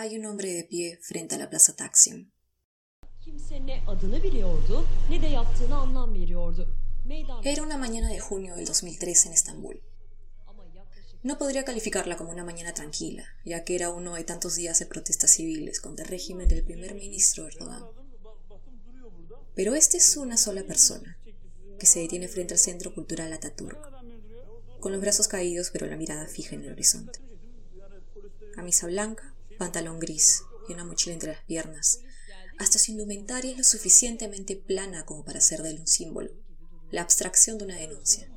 Hay un hombre de pie frente a la plaza Taksim. Era una mañana de junio del 2003 en Estambul. No podría calificarla como una mañana tranquila, ya que era uno de tantos días de protestas civiles contra el régimen del primer ministro Erdogan. Pero esta es una sola persona, que se detiene frente al Centro Cultural Ataturk, con los brazos caídos pero la mirada fija en el horizonte. Camisa blanca, pantalón gris y una mochila entre las piernas. Hasta su indumentaria es lo suficientemente plana como para ser de él un símbolo, la abstracción de una denuncia.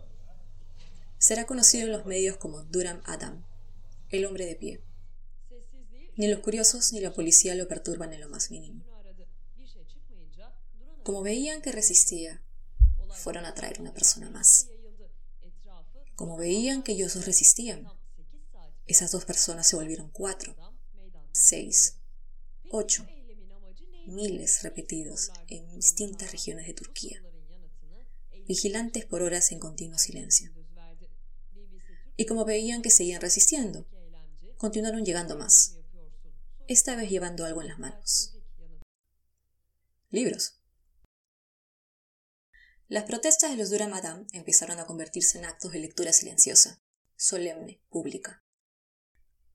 Será conocido en los medios como Duram Adam, el hombre de pie. Ni los curiosos ni la policía lo perturban en lo más mínimo. Como veían que resistía, fueron a traer una persona más. Como veían que ellos resistían, esas dos personas se volvieron cuatro, seis, ocho, miles repetidos en distintas regiones de Turquía, vigilantes por horas en continuo silencio. Y como veían que seguían resistiendo, continuaron llegando más, esta vez llevando algo en las manos. Libros. Las protestas de los Dura Madame empezaron a convertirse en actos de lectura silenciosa, solemne, pública.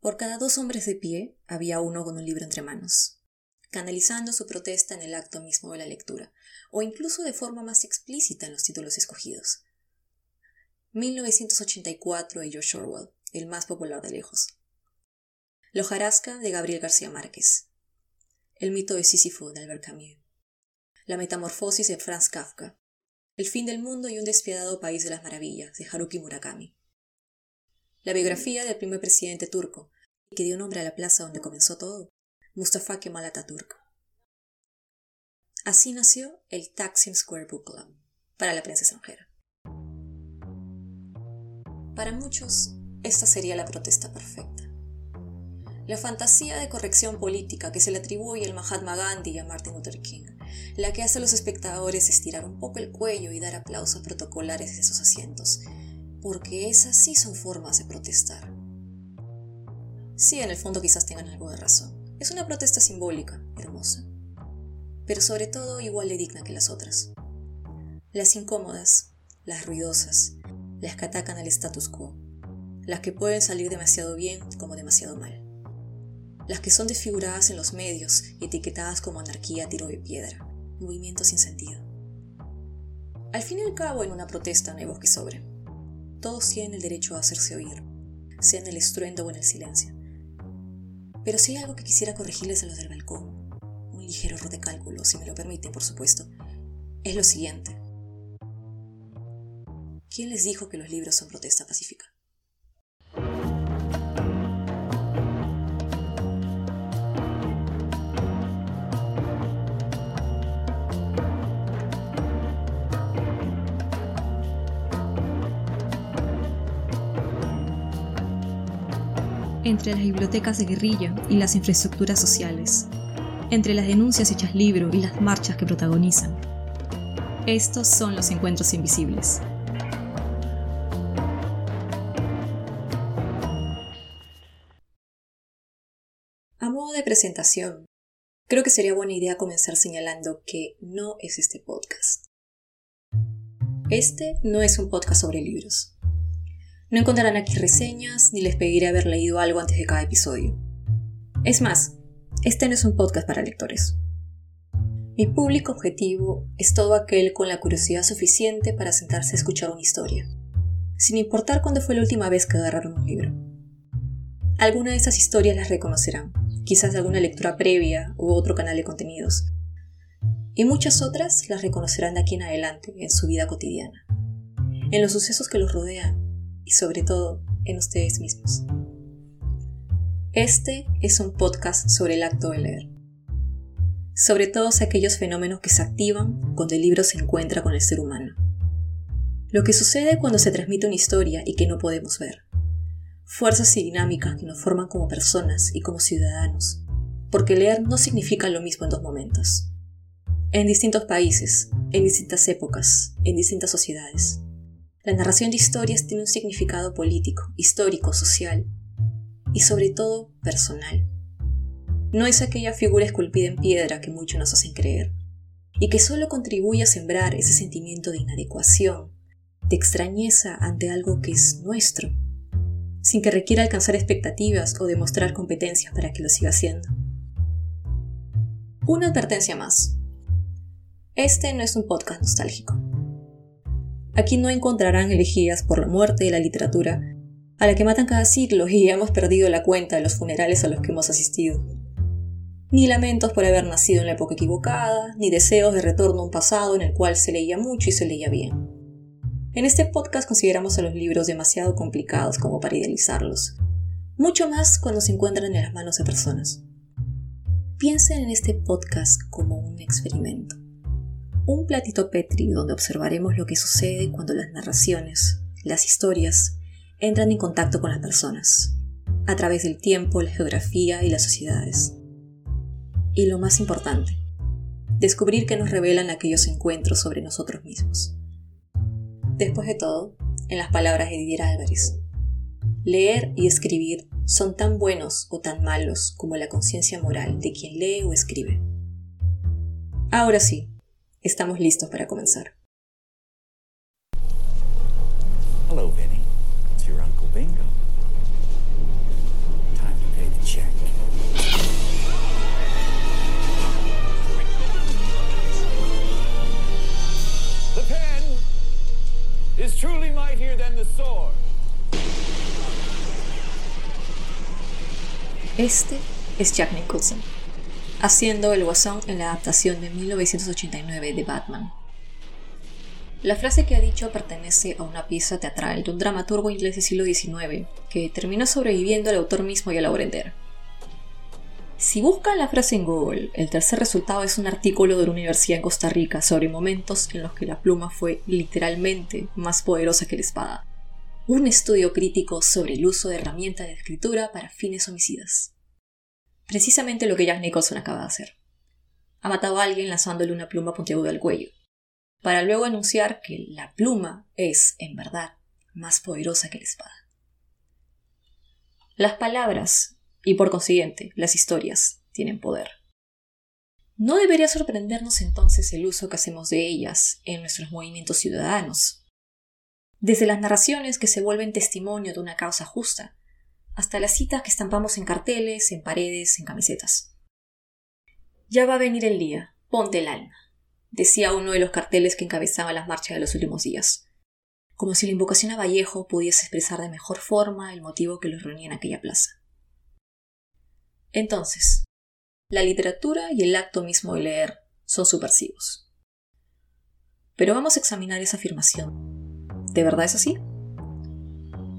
Por cada dos hombres de pie había uno con un libro entre manos, canalizando su protesta en el acto mismo de la lectura, o incluso de forma más explícita en los títulos escogidos. 1984 de George Orwell, el más popular de lejos. Lojarasca de Gabriel García Márquez. El mito de Sísifo de Albert Camus. La metamorfosis de Franz Kafka. El fin del mundo y un despiadado país de las maravillas de Haruki Murakami. La biografía del primer presidente turco, que dio nombre a la plaza donde comenzó todo, Mustafa Kemal Atatürk. Así nació el Taksim Square Book Club, para la prensa extranjera. Para muchos, esta sería la protesta perfecta. La fantasía de corrección política que se le atribuye al Mahatma Gandhi y a Martin Luther King, la que hace a los espectadores estirar un poco el cuello y dar aplausos protocolares de sus asientos, porque esas sí son formas de protestar. Sí, en el fondo quizás tengan algo de razón. Es una protesta simbólica, hermosa, pero sobre todo igual de digna que las otras. Las incómodas, las ruidosas, las que atacan al status quo, las que pueden salir demasiado bien como demasiado mal, las que son desfiguradas en los medios y etiquetadas como anarquía tiro de piedra, movimiento sin sentido. Al fin y al cabo, en una protesta no hay voz que sobre. Todos tienen el derecho a hacerse oír, sea en el estruendo o en el silencio. Pero si hay algo que quisiera corregirles a los del balcón, un ligero error de cálculo, si me lo permiten, por supuesto, es lo siguiente. ¿Quién les dijo que los libros son protesta pacífica? Entre las bibliotecas de guerrilla y las infraestructuras sociales, entre las denuncias hechas libro y las marchas que protagonizan. Estos son los encuentros invisibles. A modo de presentación, creo que sería buena idea comenzar señalando que no es este podcast. Este no es un podcast sobre libros. No encontrarán aquí reseñas ni les pediré haber leído algo antes de cada episodio. Es más, este no es un podcast para lectores. Mi público objetivo es todo aquel con la curiosidad suficiente para sentarse a escuchar una historia, sin importar cuándo fue la última vez que agarraron un libro. Algunas de esas historias las reconocerán, quizás de alguna lectura previa u otro canal de contenidos, y muchas otras las reconocerán de aquí en adelante en su vida cotidiana, en los sucesos que los rodean y sobre todo en ustedes mismos. Este es un podcast sobre el acto de leer, sobre todos aquellos fenómenos que se activan cuando el libro se encuentra con el ser humano. Lo que sucede cuando se transmite una historia y que no podemos ver. Fuerzas y dinámicas que nos forman como personas y como ciudadanos, porque leer no significa lo mismo en dos momentos. En distintos países, en distintas épocas, en distintas sociedades. La narración de historias tiene un significado político, histórico, social y sobre todo personal. no es aquella figura esculpida en piedra que muchos nos hacen creer, y que solo contribuye a sembrar ese sentimiento de inadecuación, de extrañeza ante algo que es nuestro, sin que requiera alcanzar expectativas o demostrar competencias para que lo siga haciendo. Una advertencia más. Este no es un podcast nostálgico. Aquí no encontrarán elegías por la muerte de la literatura, a la que matan cada siglo y hemos perdido la cuenta de los funerales a los que hemos asistido. Ni lamentos por haber nacido en la época equivocada, ni deseos de retorno a un pasado en el cual se leía mucho y se leía bien. En este podcast consideramos a los libros demasiado complicados como para idealizarlos, mucho más cuando se encuentran en las manos de personas. Piensen en este podcast como un experimento, un platito Petri donde observaremos lo que sucede cuando las narraciones, las historias, entran en contacto con las personas, a través del tiempo, la geografía y las sociedades. Y lo más importante, descubrir qué nos revelan aquellos encuentros sobre nosotros mismos. Después de todo, en las palabras de Didier Álvarez, leer y escribir son tan buenos o tan malos como la conciencia moral de quien lee o escribe. Ahora sí, estamos listos para comenzar. Hello, Vinny. It's your Uncle Bingo. Time to pay the check. Este es Jack Nicholson, haciendo el guasón en la adaptación de 1989 de Batman. La frase que ha dicho pertenece a una pieza teatral de un dramaturgo inglés del siglo XIX que terminó sobreviviendo al autor mismo y a la entera. Si buscan la frase en Google, el tercer resultado es un artículo de una universidad en Costa Rica sobre momentos en los que la pluma fue literalmente más poderosa que la espada. Un estudio crítico sobre el uso de herramientas de escritura para fines homicidas. Precisamente lo que Jack Nicholson acaba de hacer. Ha matado a alguien lanzándole una pluma puntiaguda al cuello, para luego anunciar que la pluma es, en verdad, más poderosa que la espada. Las palabras y por consiguiente las historias tienen poder. No debería sorprendernos entonces el uso que hacemos de ellas en nuestros movimientos ciudadanos. Desde las narraciones que se vuelven testimonio de una causa justa, hasta las citas que estampamos en carteles, en paredes, en camisetas. Ya va a venir el día, ponte el alma, decía uno de los carteles que encabezaba las marchas de los últimos días, como si la invocación a Vallejo pudiese expresar de mejor forma el motivo que los reunía en aquella plaza. Entonces, la literatura y el acto mismo de leer son subversivos. Pero vamos a examinar esa afirmación. ¿De verdad es así?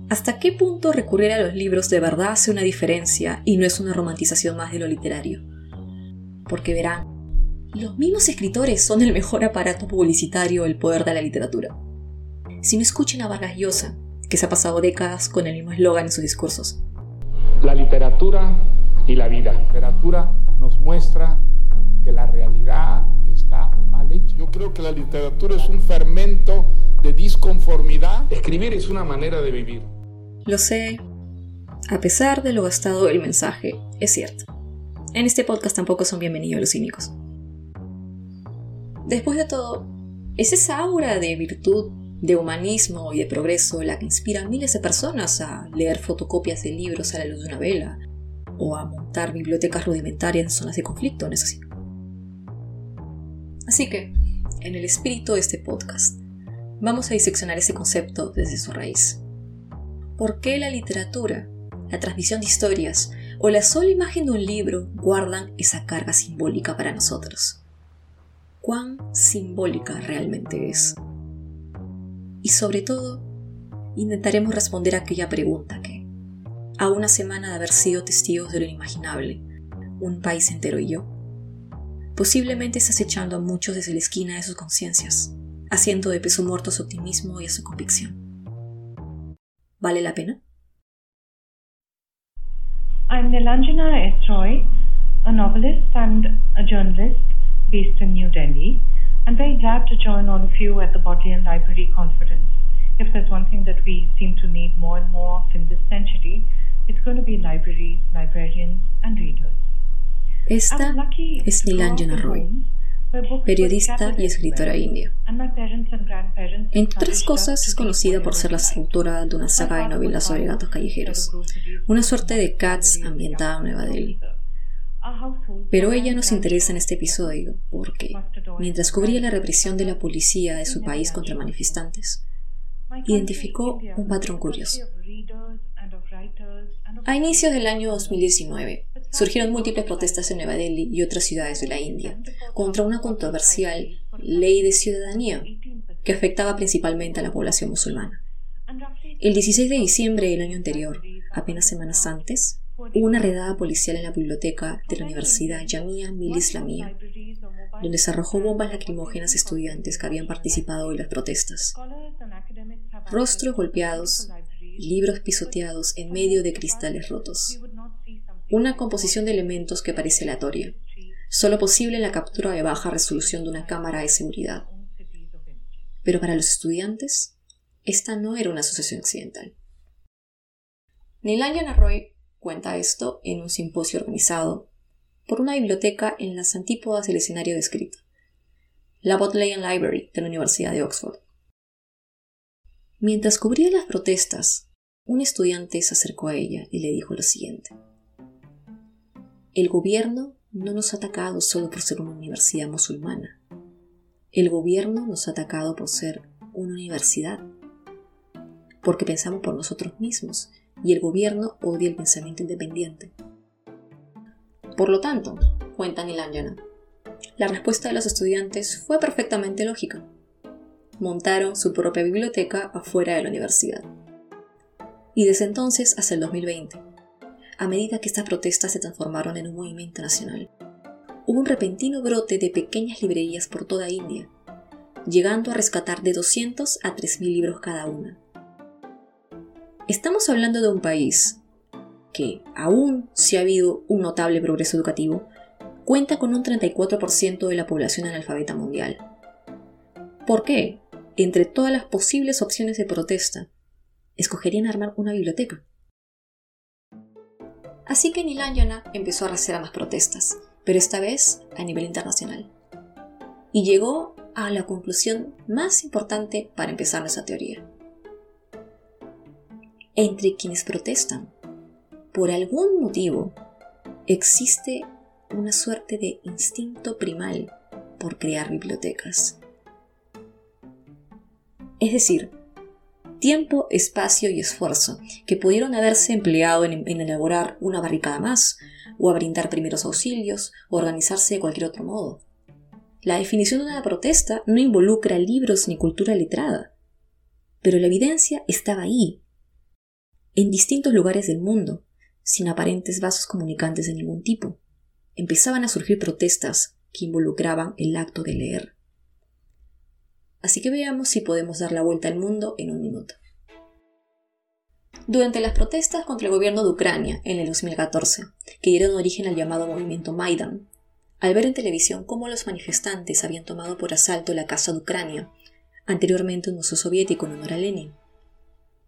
¿Hasta qué punto recurrir a los libros de verdad hace una diferencia y no es una romantización más de lo literario? Porque verán, los mismos escritores son el mejor aparato publicitario del poder de la literatura. Si no escuchen a Vargas Llosa, que se ha pasado décadas con el mismo eslogan en sus discursos. La literatura y la vida. La literatura nos muestra que la realidad está mal hecha. Yo creo que la literatura es un fermento de disconformidad. Escribir es una manera de vivir. Lo sé. A pesar de lo gastado del mensaje, es cierto. En este podcast tampoco son bienvenidos los cínicos. Después de todo, es esa aura de virtud, de humanismo y de progreso la que inspira a miles de personas a leer fotocopias de libros a la luz de una vela, o a montar bibliotecas rudimentarias en zonas de conflicto, ¿no es así? Así que, en el espíritu de este podcast, vamos a diseccionar ese concepto desde su raíz. ¿Por qué la literatura, la transmisión de historias o la sola imagen de un libro guardan esa carga simbólica para nosotros? ¿Cuán simbólica realmente es? Y sobre todo, intentaremos responder a aquella pregunta que, a una semana de haber sido testigos de lo inimaginable, un país entero y yo. Posiblemente estás echando a muchos desde la esquina de sus conciencias, haciendo de peso muerto su optimismo y su convicción. ¿Vale la pena? I'm Nilanjana S. Roy, a novelist and a journalist based in New Delhi. I'm very glad to join all of you at the Bodleian Library Conference. If there's one thing that we seem to need more and more of in this century, it's going to be libraries, librarians, and readers. Esta es Nilanjana Roy, periodista y escritora india. Entre otras cosas, es conocida por ser la autora de una saga de novelas sobre gatos callejeros, una suerte de Cats ambientada en Nueva Delhi. Pero ella nos interesa en este episodio porque, mientras cubría la represión de la policía de su país contra manifestantes, identificó un patrón curioso. A inicios del año 2019, surgieron múltiples protestas en Nueva Delhi y otras ciudades de la India contra una controversial ley de ciudadanía que afectaba principalmente a la población musulmana. El 16 de diciembre del año anterior, apenas semanas antes, hubo una redada policial en la biblioteca de la Universidad Jamia Mil Islamia, donde se arrojó bombas lacrimógenas a estudiantes que habían participado en las protestas. Rostros golpeados libros pisoteados en medio de cristales rotos. Una composición de elementos que parece aleatoria, solo posible en la captura de baja resolución de una cámara de seguridad. Pero para los estudiantes, esta no era una asociación accidental. Nilanjana Roy cuenta esto en un simposio organizado por una biblioteca en las antípodas del escenario descrito, la Bodleian Library de la Universidad de Oxford. Mientras cubría las protestas, un estudiante se acercó a ella y le dijo lo siguiente. El gobierno no nos ha atacado solo por ser una universidad musulmana. El gobierno nos ha atacado por ser una universidad. Porque pensamos por nosotros mismos y el gobierno odia el pensamiento independiente. Por lo tanto, cuenta Nilanjana, la respuesta de los estudiantes fue perfectamente lógica. Montaron su propia biblioteca afuera de la universidad. Y desde entonces hasta el 2020, a medida que estas protestas se transformaron en un movimiento nacional, hubo un repentino brote de pequeñas librerías por toda India, llegando a rescatar de 200 a 3.000 libros cada una Estamos hablando de un país que, aún si ha habido un notable progreso educativo, cuenta con un 34% de la población analfabeta mundial. ¿Por qué? Entre todas las posibles opciones de protesta, escogerían armar una biblioteca. Así que Nilanjana empezó a hacer más protestas, pero esta vez a nivel internacional. Y llegó a la conclusión más importante para empezar nuestra teoría entre quienes protestan. Por algún motivo, existe una suerte de instinto primal por crear bibliotecas. Es decir, tiempo, espacio y esfuerzo que pudieron haberse empleado en, elaborar una barricada más, o a brindar primeros auxilios, o organizarse de cualquier otro modo. La definición de una protesta no involucra libros ni cultura letrada, pero la evidencia estaba ahí, en distintos lugares del mundo, sin aparentes vasos comunicantes de ningún tipo. Empezaban a surgir protestas que involucraban el acto de leer. Así que veamos si podemos dar la vuelta al mundo en un minuto. Durante las protestas contra el gobierno de Ucrania en el 2014, que dieron origen al llamado movimiento Maidan, al ver en televisión cómo los manifestantes habían tomado por asalto la casa de Ucrania, anteriormente un museo soviético en honor a Lenin,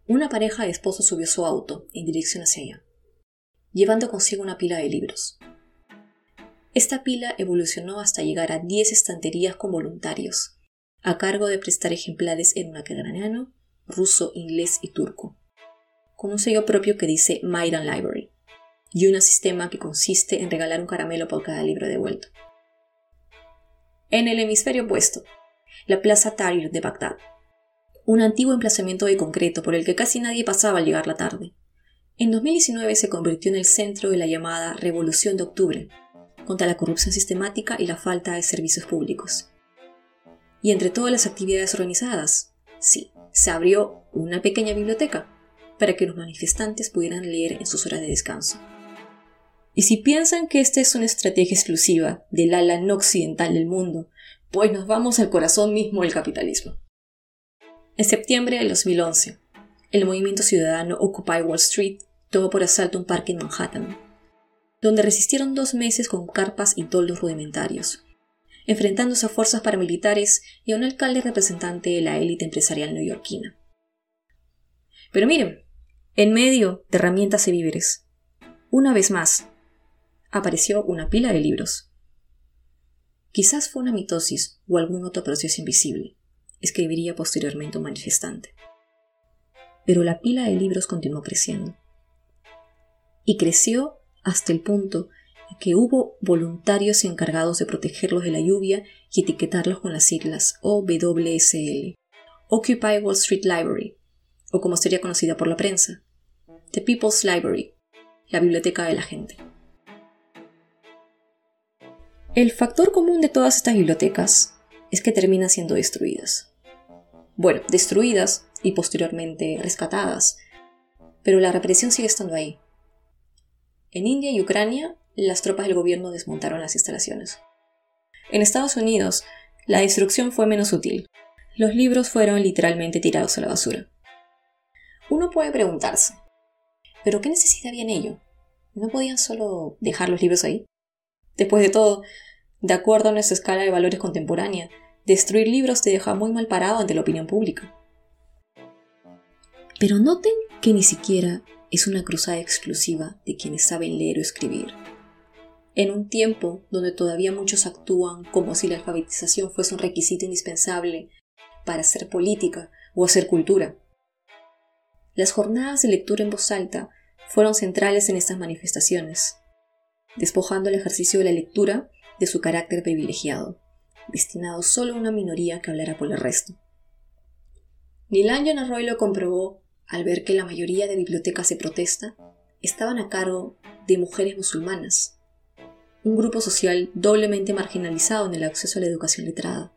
una pareja de esposos subió su auto en dirección hacia ella, llevando consigo una pila de libros. Esta pila evolucionó hasta llegar a 10 estanterías con voluntarios, a cargo de prestar ejemplares en ucraniano, ruso, inglés y turco, con un sello propio que dice Maidan Library, y un sistema que consiste en regalar un caramelo por cada libro devuelto. En el hemisferio opuesto, la Plaza Tahrir de Bagdad un antiguo emplazamiento de concreto por el que casi nadie pasaba al llegar la tarde. En 2019 se convirtió en el centro de la llamada Revolución de Octubre, contra la corrupción sistemática y la falta de servicios públicos. Y entre todas las actividades organizadas, sí, se abrió una pequeña biblioteca para que los manifestantes pudieran leer en sus horas de descanso. Y si piensan que esta es una estrategia exclusiva del ala no occidental del mundo, pues nos vamos al corazón mismo del capitalismo. En septiembre de 2011, el movimiento ciudadano Occupy Wall Street tomó por asalto un parque en Manhattan, donde resistieron dos meses con carpas y toldos rudimentarios, enfrentándose a fuerzas paramilitares y a un alcalde representante de la élite empresarial neoyorquina. Pero miren, en medio de herramientas y víveres, una vez más, apareció una pila de libros. Quizás fue una mitosis o algún otro proceso invisible, escribiría posteriormente un manifestante. Pero la pila de libros continuó creciendo. Y creció hasta el punto que hubo voluntarios encargados de protegerlos de la lluvia y etiquetarlos con las siglas OWSL, Occupy Wall Street Library, o como sería conocida por la prensa, The People's Library, la biblioteca de la gente. El factor común de todas estas bibliotecas es que terminan siendo destruidas. Bueno, destruidas y posteriormente rescatadas, pero la represión sigue estando ahí. En India y Ucrania, las tropas del gobierno desmontaron las instalaciones. En Estados Unidos, la destrucción fue menos sutil. Los libros fueron literalmente tirados a la basura. Uno puede preguntarse, ¿pero qué necesidad había en ello? ¿No podían solo dejar los libros ahí? Después de todo, de acuerdo a nuestra escala de valores contemporánea, destruir libros te deja muy mal parado ante la opinión pública. Pero noten que ni siquiera es una cruzada exclusiva de quienes saben leer o escribir. En un tiempo donde todavía muchos actúan como si la alfabetización fuese un requisito indispensable para hacer política o hacer cultura. Las jornadas de lectura en voz alta fueron centrales en estas manifestaciones, despojando el ejercicio de la lectura de su carácter privilegiado, destinado solo a una minoría que hablará por el resto. Nilanjan Arroy lo comprobó al ver que la mayoría de bibliotecas de protesta estaban a cargo de mujeres musulmanas, un grupo social doblemente marginalizado en el acceso a la educación letrada.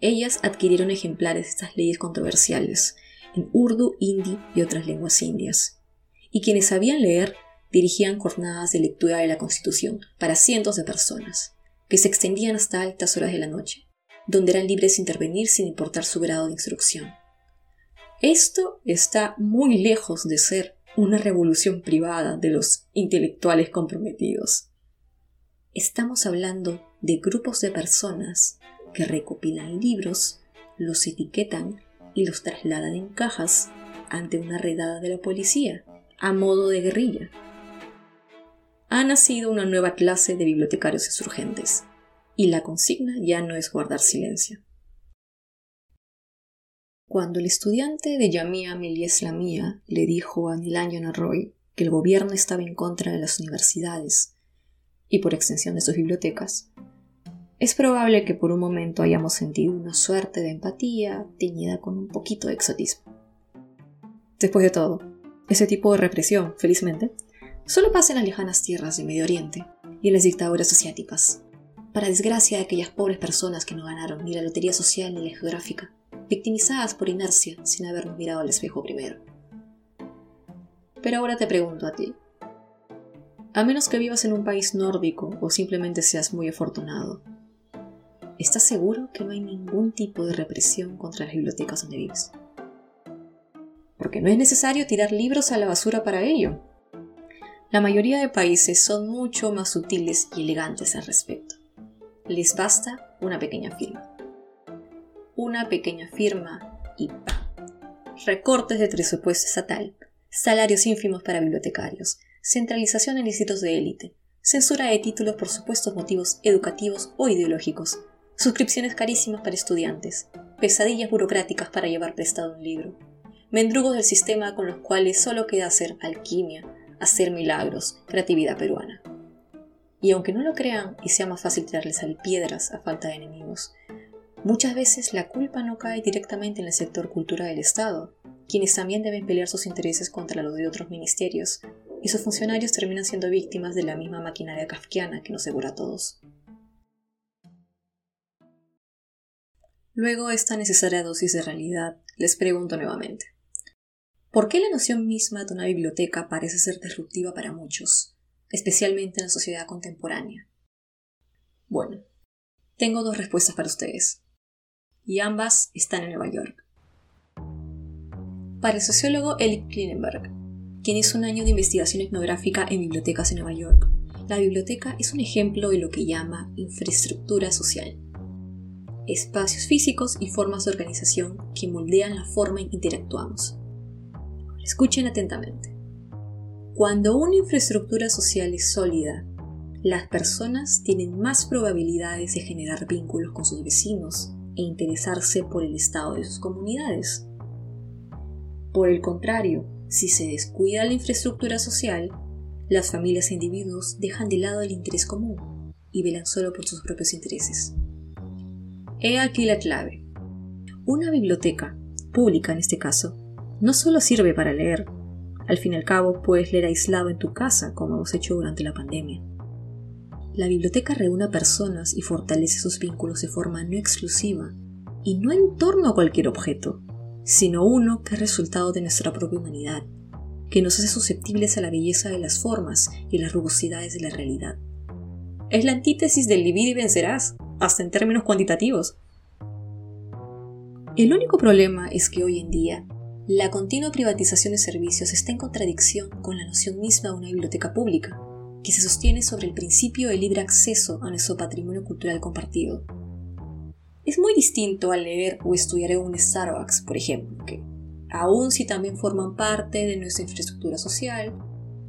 Ellas adquirieron ejemplares de estas leyes controversiales en urdu, hindi y otras lenguas indias, y quienes sabían leer dirigían jornadas de lectura de la Constitución para cientos de personas, que se extendían hasta altas horas de la noche, donde eran libres de intervenir sin importar su grado de instrucción. Esto está muy lejos de ser una revolución privada de los intelectuales comprometidos. Estamos hablando de grupos de personas que recopilan libros, los etiquetan y los trasladan en cajas ante una redada de la policía, a modo de guerrilla. Ha nacido una nueva clase de bibliotecarios insurgentes, y la consigna ya no es guardar silencio. Cuando el estudiante de Yamia Melies Lamia le dijo a Nilanjan Roy que el gobierno estaba en contra de las universidades y por extensión de sus bibliotecas, es probable que por un momento hayamos sentido una suerte de empatía teñida con un poquito de exotismo. Después de todo, ese tipo de represión, felizmente, solo pasa en las lejanas tierras de Medio Oriente y en las dictaduras asiáticas, para desgracia de aquellas pobres personas que no ganaron ni la lotería social ni la geográfica, victimizadas por inercia sin habernos mirado al espejo primero. Pero ahora te pregunto a ti, a menos que vivas en un país nórdico o simplemente seas muy afortunado. ¿Estás seguro que no hay ningún tipo de represión contra las bibliotecas donde vives? Porque no es necesario tirar libros a la basura para ello. La mayoría de países son mucho más sutiles y elegantes al respecto. Les basta una pequeña firma. Una pequeña firma y ¡pam! Recortes de presupuesto estatal, salarios ínfimos para bibliotecarios, centralización en distritos de élite, censura de títulos por supuestos motivos educativos o ideológicos, suscripciones carísimas para estudiantes, pesadillas burocráticas para llevar prestado un libro, mendrugos del sistema con los cuales solo queda hacer alquimia, hacer milagros, creatividad peruana. Y aunque no lo crean y sea más fácil tirarles al piedras a falta de enemigos, muchas veces la culpa no cae directamente en el sector cultura del Estado, quienes también deben pelear sus intereses contra los de otros ministerios, y sus funcionarios terminan siendo víctimas de la misma maquinaria kafkiana que nos segura a todos. Luego esta necesaria dosis de realidad, les pregunto nuevamente. ¿Por qué la noción misma de una biblioteca parece ser disruptiva para muchos, especialmente en la sociedad contemporánea? Bueno, tengo dos respuestas para ustedes, y ambas están en Nueva York. Para el sociólogo Eric Klinenberg, quien hizo un año de investigación etnográfica en bibliotecas en Nueva York. La biblioteca es un ejemplo de lo que llama infraestructura social. Espacios físicos y formas de organización que moldean la forma en que interactuamos. Escuchen atentamente. Cuando una infraestructura social es sólida, las personas tienen más probabilidades de generar vínculos con sus vecinos e interesarse por el estado de sus comunidades. Por el contrario, si se descuida la infraestructura social, las familias e individuos dejan de lado el interés común y velan solo por sus propios intereses. He aquí la clave. Una biblioteca, pública en este caso, no solo sirve para leer, al fin y al cabo puedes leer aislado en tu casa como hemos hecho durante la pandemia. La biblioteca reúne a personas y fortalece sus vínculos de forma no exclusiva y no en torno a cualquier objeto, sino uno que es resultado de nuestra propia humanidad, que nos hace susceptibles a la belleza de las formas y las rugosidades de la realidad. Es la antítesis del divide y vencerás, hasta en términos cuantitativos. El único problema es que hoy en día la continua privatización de servicios está en contradicción con la noción misma de una biblioteca pública, que se sostiene sobre el principio de libre acceso a nuestro patrimonio cultural compartido. Es muy distinto al leer o estudiar en un Starbucks, por ejemplo, que, aun si también forman parte de nuestra infraestructura social,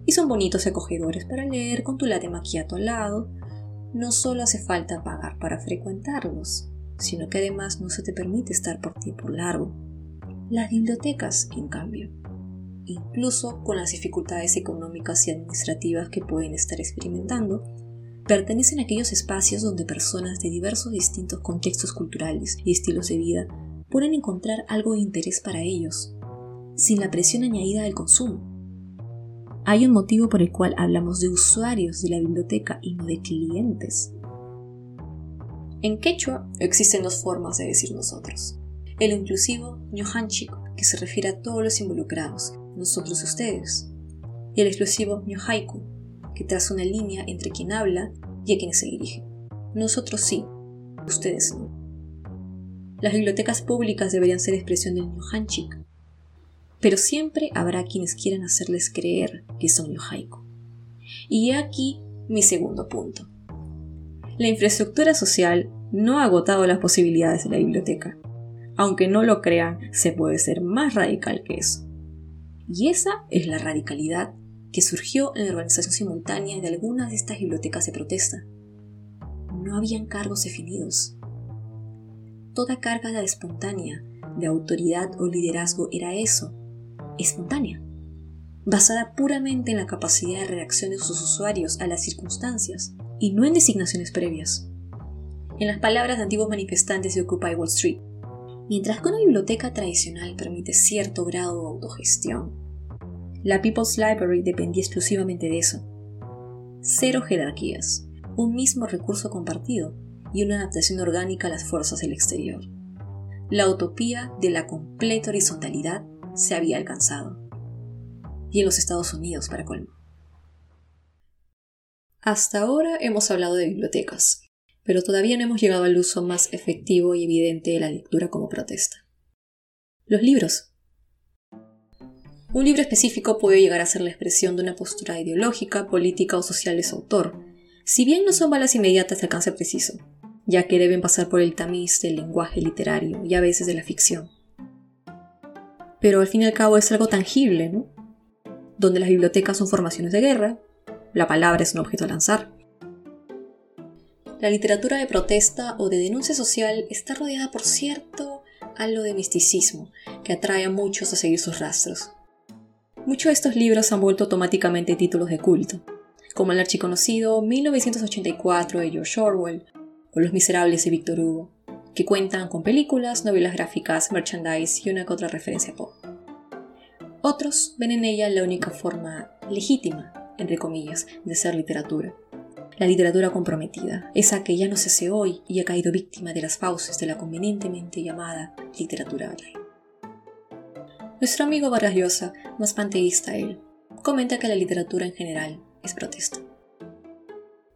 y son bonitos y acogedores para leer con tu latte macchiato al lado, no solo hace falta pagar para frecuentarlos, sino que además no se te permite estar por tiempo largo. Las bibliotecas, en cambio, incluso con las dificultades económicas y administrativas que pueden estar experimentando, pertenecen a aquellos espacios donde personas de diversos distintos contextos culturales y estilos de vida pueden encontrar algo de interés para ellos, sin la presión añadida del consumo. Hay un motivo por el cual hablamos de usuarios de la biblioteca y no de clientes. En quechua existen dos formas de decir nosotros. El inclusivo ñohanchik, que se refiere a todos los involucrados, nosotros ustedes, y el exclusivo haiku, traza una línea entre quien habla y a quienes se dirige. Nosotros sí, ustedes no. Las bibliotecas públicas deberían ser expresión del Nyohanchik, pero siempre habrá quienes quieran hacerles creer que son haiku. Y aquí mi segundo punto. La infraestructura social no ha agotado las posibilidades de la biblioteca. Aunque no lo crean, se puede ser más radical que eso. Y esa es la radicalidad que surgió en la organización simultánea de algunas de estas bibliotecas de protesta. No habían cargos definidos. Toda carga de espontánea, de autoridad o liderazgo era eso, espontánea, basada puramente en la capacidad de reacción de sus usuarios a las circunstancias y no en designaciones previas. En las palabras de antiguos manifestantes de Occupy Wall Street, Mientras que una biblioteca tradicional permite cierto grado de autogestión, la People's Library dependía exclusivamente de eso. Cero jerarquías, un mismo recurso compartido y una adaptación orgánica a las fuerzas del exterior. La utopía de la completa horizontalidad se había alcanzado. Y en los Estados Unidos, para colmo. Hasta ahora hemos hablado de bibliotecas, pero todavía no hemos llegado al uso más efectivo y evidente de la lectura como protesta. Los libros. Un libro específico puede llegar a ser la expresión de una postura ideológica, política o social de su autor, si bien no son balas inmediatas de alcance preciso, ya que deben pasar por el tamiz del lenguaje literario y a veces de la ficción. Pero al fin y al cabo es algo tangible, ¿no? Donde las bibliotecas son formaciones de guerra, la palabra es un objeto a lanzar, la literatura de protesta o de denuncia social está rodeada por cierto halo de misticismo que atrae a muchos a seguir sus rastros. Muchos de estos libros han vuelto automáticamente títulos de culto, como el archiconocido 1984 de George Orwell o Los Miserables de Victor Hugo, que cuentan con películas, novelas gráficas, merchandise y una que otra referencia pop. Otros ven en ella la única forma legítima, entre comillas, de ser literatura la literatura comprometida, esa que ya no se hace hoy y ha caído víctima de las fauces de la convenientemente llamada literatura online. Nuestro amigo Vargas Llosa, más panteísta él, comenta que la literatura en general es protesta.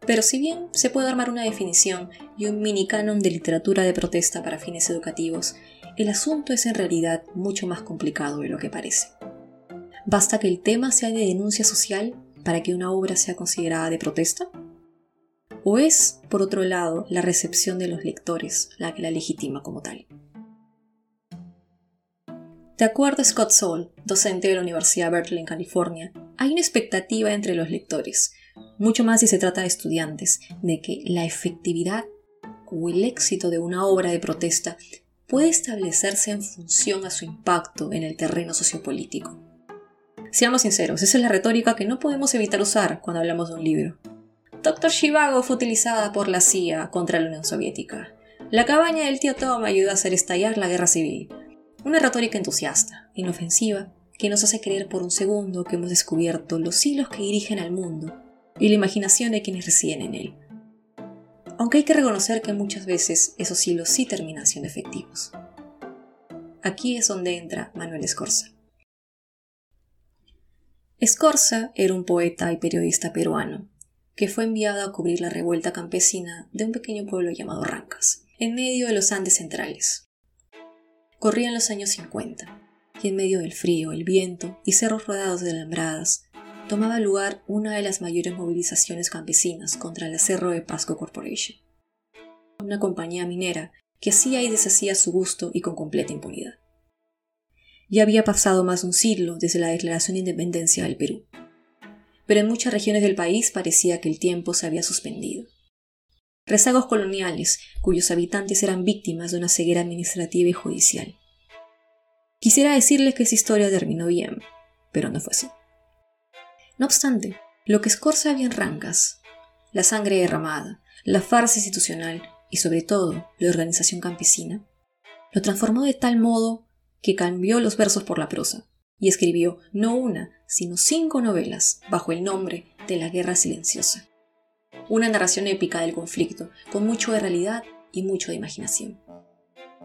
Pero si bien se puede armar una definición y un mini canon de literatura de protesta para fines educativos, el asunto es en realidad mucho más complicado de lo que parece. ¿Basta que el tema sea de denuncia social para que una obra sea considerada de protesta? ¿O es, por otro lado, la recepción de los lectores la que la legitima como tal? De acuerdo a Scott Soul, docente de la Universidad Berkeley en California, Hay una expectativa entre los lectores, mucho más si se trata de estudiantes, de que la efectividad o el éxito de una obra de protesta puede establecerse en función a su impacto en el terreno sociopolítico. Seamos sinceros, esa es la retórica que no podemos evitar usar cuando hablamos de un libro. Doctor Shivago fue utilizada por la CIA contra la Unión Soviética. La cabaña del tío Tom ayudó a hacer estallar la guerra civil. Una retórica entusiasta, inofensiva, que nos hace creer por un segundo que hemos descubierto los hilos que dirigen al mundo y la imaginación de quienes residen en él. Aunque hay que reconocer que muchas veces esos hilos sí terminan siendo efectivos. Aquí es donde entra Manuel Escorza. Escorza era un poeta y periodista peruano, que fue enviado a cubrir la revuelta campesina de un pequeño pueblo llamado Rancas, en medio de los Andes centrales. Corrían los años 50, y en medio del frío, el viento y cerros rodados de alambradas, tomaba lugar una de las mayores movilizaciones campesinas contra el Cerro de Pasco Corporation, una compañía minera que hacía y deshacía a su gusto y con completa impunidad. Ya había pasado más de un siglo desde la declaración de independencia del Perú, pero en muchas regiones del país parecía que el tiempo se había suspendido. Rezagos coloniales, cuyos habitantes eran víctimas de una ceguera administrativa y judicial. Quisiera decirles que esa historia terminó bien, pero no fue así. No obstante, lo que Scorza había en Rancas, la sangre derramada, la farsa institucional y sobre todo la organización campesina, lo transformó de tal modo que cambió los versos por la prosa y escribió no una, sino cinco novelas bajo el nombre de La Guerra Silenciosa. Una narración épica del conflicto, con mucho de realidad y mucho de imaginación,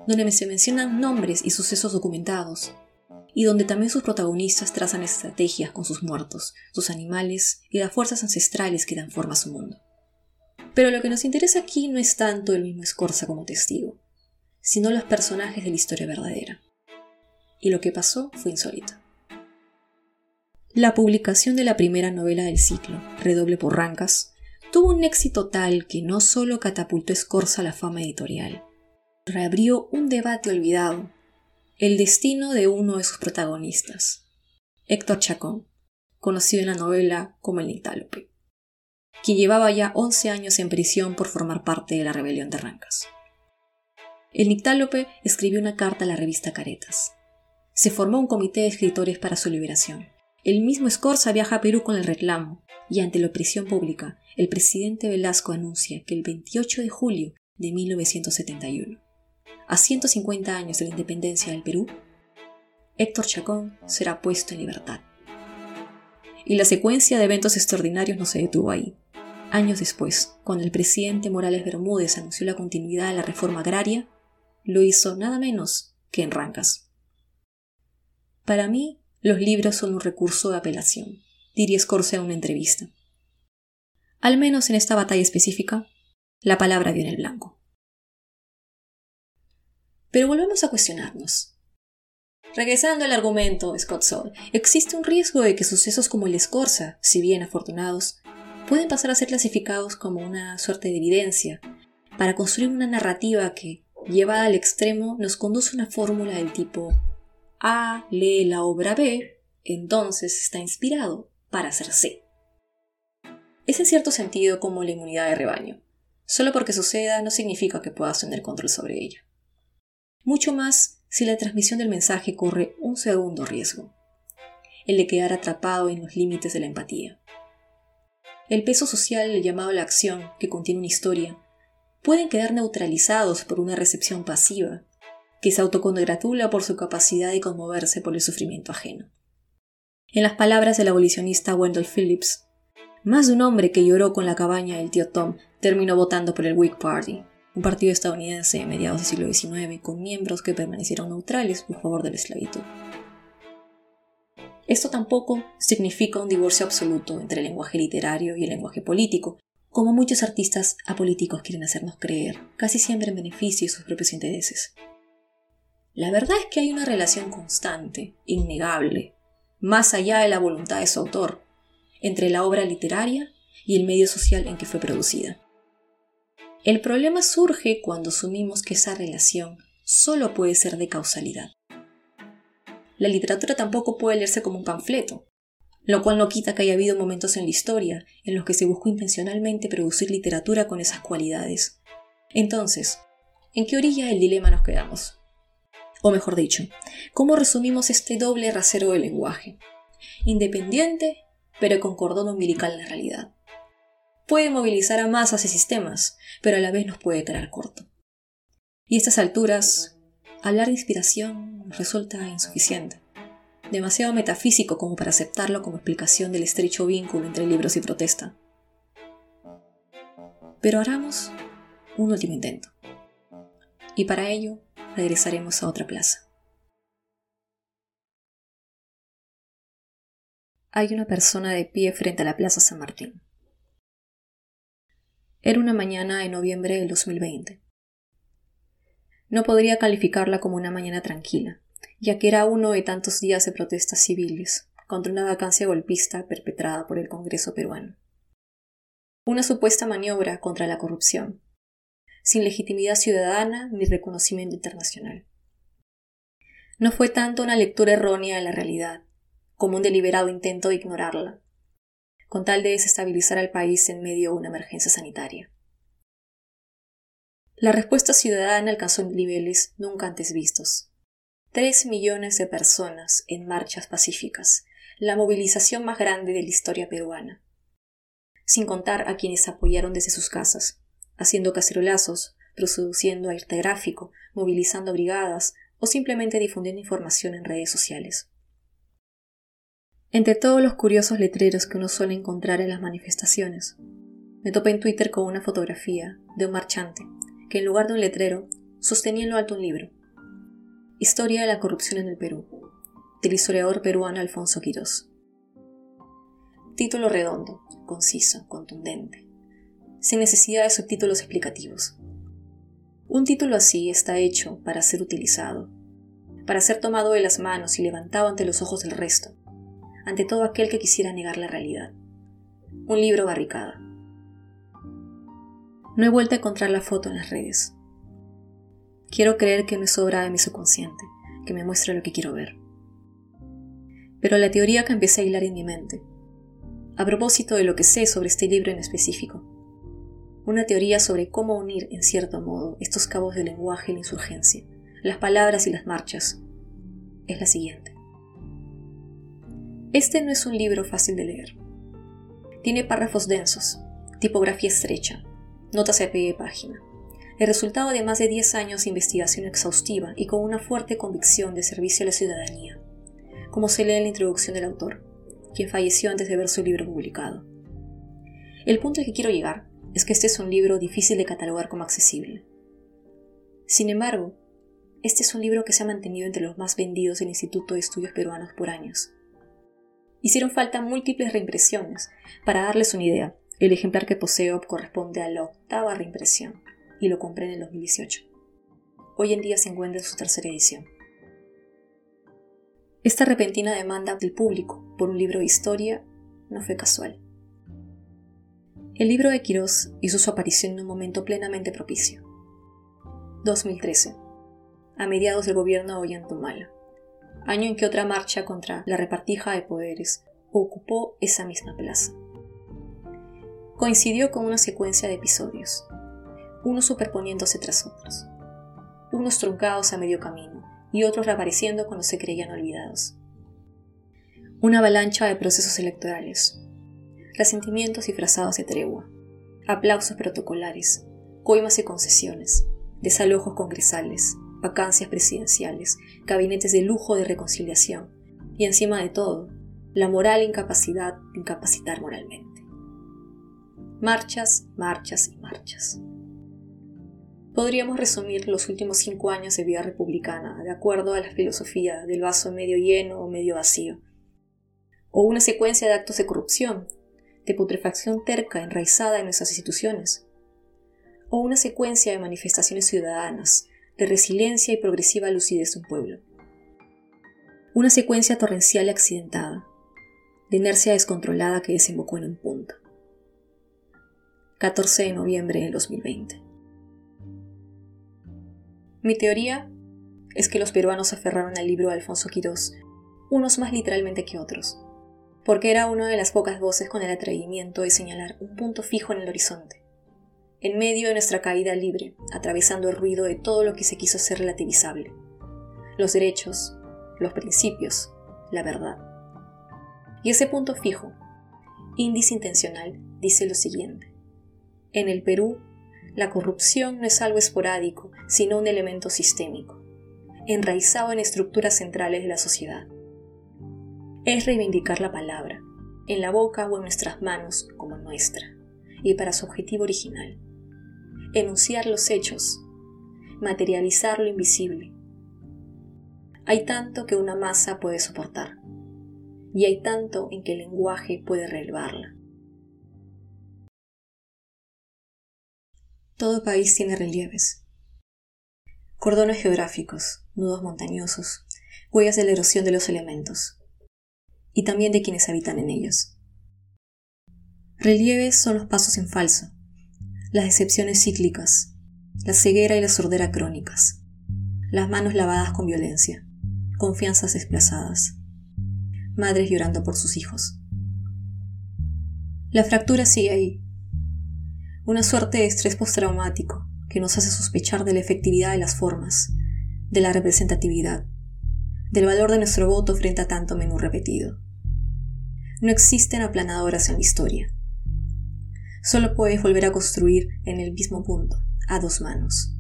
donde se mencionan nombres y sucesos documentados, y donde también sus protagonistas trazan estrategias con sus muertos, sus animales y las fuerzas ancestrales que dan forma a su mundo. Pero lo que nos interesa aquí no es tanto el mismo Escorza como testigo, sino los personajes de la historia verdadera. Y lo que pasó fue insólito. La publicación de la primera novela del ciclo, Redoble por Rancas, tuvo un éxito tal que no solo catapultó Escorza a la fama editorial, reabrió un debate olvidado, el destino de uno de sus protagonistas, Héctor Chacón, conocido en la novela como el Nictálope, quien llevaba ya 11 años en prisión por formar parte de la rebelión de Rancas. El Nictálope escribió una carta a la revista Caretas. Se formó un comité de escritores para su liberación. El mismo Escorza viaja a Perú con el reclamo, y ante la opresión pública, el presidente Velasco anuncia que el 28 de julio de 1971, a 150 años de la independencia del Perú, Héctor Chacón será puesto en libertad. Y la secuencia de eventos extraordinarios no se detuvo ahí. Años después, cuando el presidente Morales Bermúdez anunció la continuidad de la reforma agraria, lo hizo nada menos que en Rancas. Para mí, los libros son un recurso de apelación, diría Scorsese en una entrevista. Al menos en esta batalla específica, la palabra viene el blanco. Pero volvemos a cuestionarnos. Regresando al argumento, Scott Soul, existe un riesgo de que sucesos como el Escorza, si bien afortunados, pueden pasar a ser clasificados como una suerte de evidencia, para construir una narrativa que, llevada al extremo, nos conduce a una fórmula del tipo a lee la obra B, entonces está inspirado para hacer C. Es en cierto sentido como la inmunidad de rebaño. Solo porque suceda no significa que puedas tener control sobre ella. Mucho más si la transmisión del mensaje corre un segundo riesgo, el de quedar atrapado en los límites de la empatía. El peso social el llamado a la acción, que contiene una historia, pueden quedar neutralizados por una recepción pasiva que se autocongratula por su capacidad de conmoverse por el sufrimiento ajeno. En las palabras del abolicionista Wendell Phillips, más de un hombre que lloró con la cabaña del tío Tom terminó votando por el Whig Party, un partido estadounidense de mediados del siglo XIX con miembros que permanecieron neutrales por favor de la esclavitud. Esto tampoco significa un divorcio absoluto entre el lenguaje literario y el lenguaje político, como muchos artistas apolíticos quieren hacernos creer, casi siempre en beneficio de sus propios intereses. La verdad es que hay una relación constante, innegable, más allá de la voluntad de su autor, entre la obra literaria y el medio social en que fue producida. El problema surge cuando asumimos que esa relación solo puede ser de causalidad. La literatura tampoco puede leerse como un panfleto. lo cual no quita que haya habido momentos en la historia en los que se buscó intencionalmente producir literatura con esas cualidades. Entonces, ¿en qué orilla del dilema nos quedamos? O mejor dicho, ¿cómo resumimos este doble rasero del lenguaje? Independiente, pero con cordón umbilical en la realidad. Puede movilizar a masas y sistemas, pero a la vez nos puede quedar corto. Y a estas alturas, hablar de inspiración resulta insuficiente demasiado metafísico como para aceptarlo como explicación del estrecho vínculo entre libros y protesta. Pero haremos un último intento. Y para ello regresaremos a otra plaza. Hay una persona de pie frente a la Plaza San Martín. Era una mañana de noviembre del 2020. No podría calificarla como una mañana tranquila ya que era uno de tantos días de protestas civiles contra una vacancia golpista perpetrada por el Congreso peruano. Una supuesta maniobra contra la corrupción, sin legitimidad ciudadana ni reconocimiento internacional. No fue tanto una lectura errónea de la realidad, como un deliberado intento de ignorarla, con tal de desestabilizar al país en medio de una emergencia sanitaria. La respuesta ciudadana alcanzó niveles nunca antes vistos. Tres millones de personas en marchas pacíficas, la movilización más grande de la historia peruana. Sin contar a quienes apoyaron desde sus casas, haciendo cacerolazos, produciendo arte gráfico, movilizando brigadas o simplemente difundiendo información en redes sociales. Entre todos los curiosos letreros que uno suele encontrar en las manifestaciones, me topé en Twitter con una fotografía de un marchante que en lugar de un letrero sostenía en lo alto un libro Historia de la corrupción en el Perú, del historiador peruano Alfonso Quirós. Título redondo, conciso, contundente, sin necesidad de subtítulos explicativos. Un título así está hecho para ser utilizado, para ser tomado de las manos y levantado ante los ojos del resto, ante todo aquel que quisiera negar la realidad. Un libro barricada. No he vuelto a encontrar la foto en las redes. Quiero creer que no es obra de mi subconsciente, que me muestra lo que quiero ver. Pero la teoría que empecé a hilar en mi mente, a propósito de lo que sé sobre este libro en específico, una teoría sobre cómo unir, en cierto modo, estos cabos del lenguaje y la insurgencia, las palabras y las marchas, es la siguiente. Este no es un libro fácil de leer. Tiene párrafos densos, tipografía estrecha, notas a pie de página, el resultado de más de 10 años de investigación exhaustiva y con una fuerte convicción de servicio a la ciudadanía, como se lee en la introducción del autor, quien falleció antes de ver su libro publicado. El punto al que quiero llegar es que este es un libro difícil de catalogar como accesible. Sin embargo, este es un libro que se ha mantenido entre los más vendidos del Instituto de Estudios Peruanos por años. Hicieron falta múltiples reimpresiones. Para darles una idea, el ejemplar que poseo corresponde a la octava reimpresión y lo compré en el 2018. Hoy en día se encuentra en su tercera edición. Esta repentina demanda del público por un libro de historia no fue casual. El libro de Quirós hizo su aparición en un momento plenamente propicio. 2013, a mediados del gobierno de Ollantumala, año en que otra marcha contra la repartija de poderes ocupó esa misma plaza. Coincidió con una secuencia de episodios, unos superponiéndose tras otros, unos truncados a medio camino y otros reapareciendo cuando se creían olvidados. Una avalancha de procesos electorales, resentimientos disfrazados de tregua, aplausos protocolares, coimas y concesiones, desalojos congresales, vacancias presidenciales, gabinetes de lujo de reconciliación y encima de todo, la moral incapacidad de incapacitar moralmente. Marchas, marchas y marchas. Podríamos resumir los últimos cinco años de vida republicana de acuerdo a la filosofía del vaso medio lleno o medio vacío, o una secuencia de actos de corrupción, de putrefacción terca enraizada en nuestras instituciones, o una secuencia de manifestaciones ciudadanas, de resiliencia y progresiva lucidez de un pueblo. Una secuencia torrencial y accidentada, de inercia descontrolada que desembocó en un punto. 14 de noviembre de 2020. Mi teoría es que los peruanos aferraron al libro de Alfonso Quirós, unos más literalmente que otros, porque era una de las pocas voces con el atrevimiento de señalar un punto fijo en el horizonte, en medio de nuestra caída libre, atravesando el ruido de todo lo que se quiso hacer relativizable, los derechos, los principios, la verdad. Y ese punto fijo, índice intencional, dice lo siguiente. En el Perú, la corrupción no es algo esporádico, sino un elemento sistémico, enraizado en estructuras centrales de la sociedad es reivindicar la palabra, en la boca o en nuestras manos como nuestra, y para su objetivo original. Enunciar los hechos, materializar lo invisible. Hay tanto que una masa puede soportar, y hay tanto en que el lenguaje puede relevarla. Todo país tiene relieves, cordones geográficos, nudos montañosos, huellas de la erosión de los elementos y también de quienes habitan en ellos. Relieves son los pasos en falso, las decepciones cíclicas, la ceguera y la sordera crónicas, las manos lavadas con violencia, confianzas desplazadas, madres llorando por sus hijos. La fractura sigue ahí, una suerte de estrés postraumático que nos hace sospechar de la efectividad de las formas, de la representatividad, del valor de nuestro voto frente a tanto menú repetido. No existen aplanadoras en la historia. Solo puedes volver a construir en el mismo punto, a dos manos.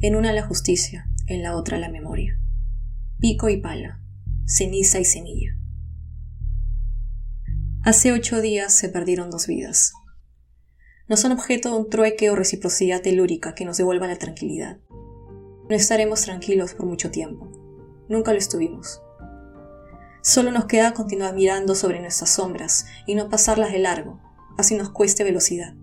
En una la justicia, en la otra la memoria. Pico y pala, ceniza y semilla. Hace ocho días se perdieron dos vidas. No son objeto de un trueque o reciprocidad telúrica que nos devuelva la tranquilidad. No estaremos tranquilos por mucho tiempo Nunca lo estuvimos. Solo nos queda continuar mirando sobre nuestras sombras y no pasarlas de largo, así nos cueste velocidad.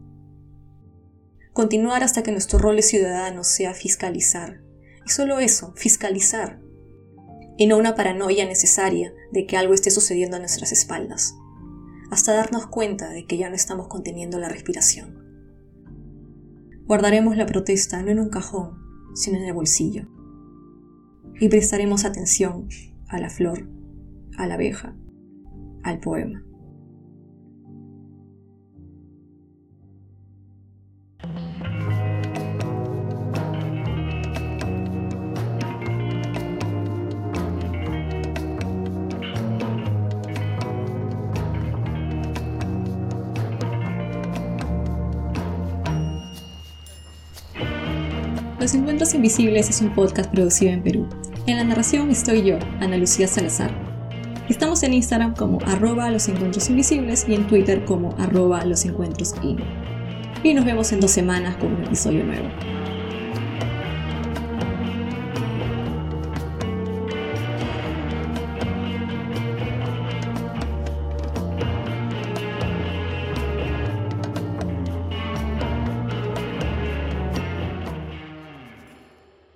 Continuar hasta que nuestro rol de ciudadano sea fiscalizar. Y solo eso, fiscalizar. Y no una paranoia necesaria de que algo esté sucediendo a nuestras espaldas. Hasta darnos cuenta de que ya no estamos conteniendo la respiración. Guardaremos la protesta no en un cajón, sino en el bolsillo y prestaremos atención a la flor, a la abeja, al poema. Los Encuentros Invisibles es un podcast producido en Perú. En la narración estoy yo, Ana Lucía Salazar. Estamos en Instagram como arroba los invisibles y en Twitter como arroba los Y nos vemos en dos semanas con un episodio nuevo.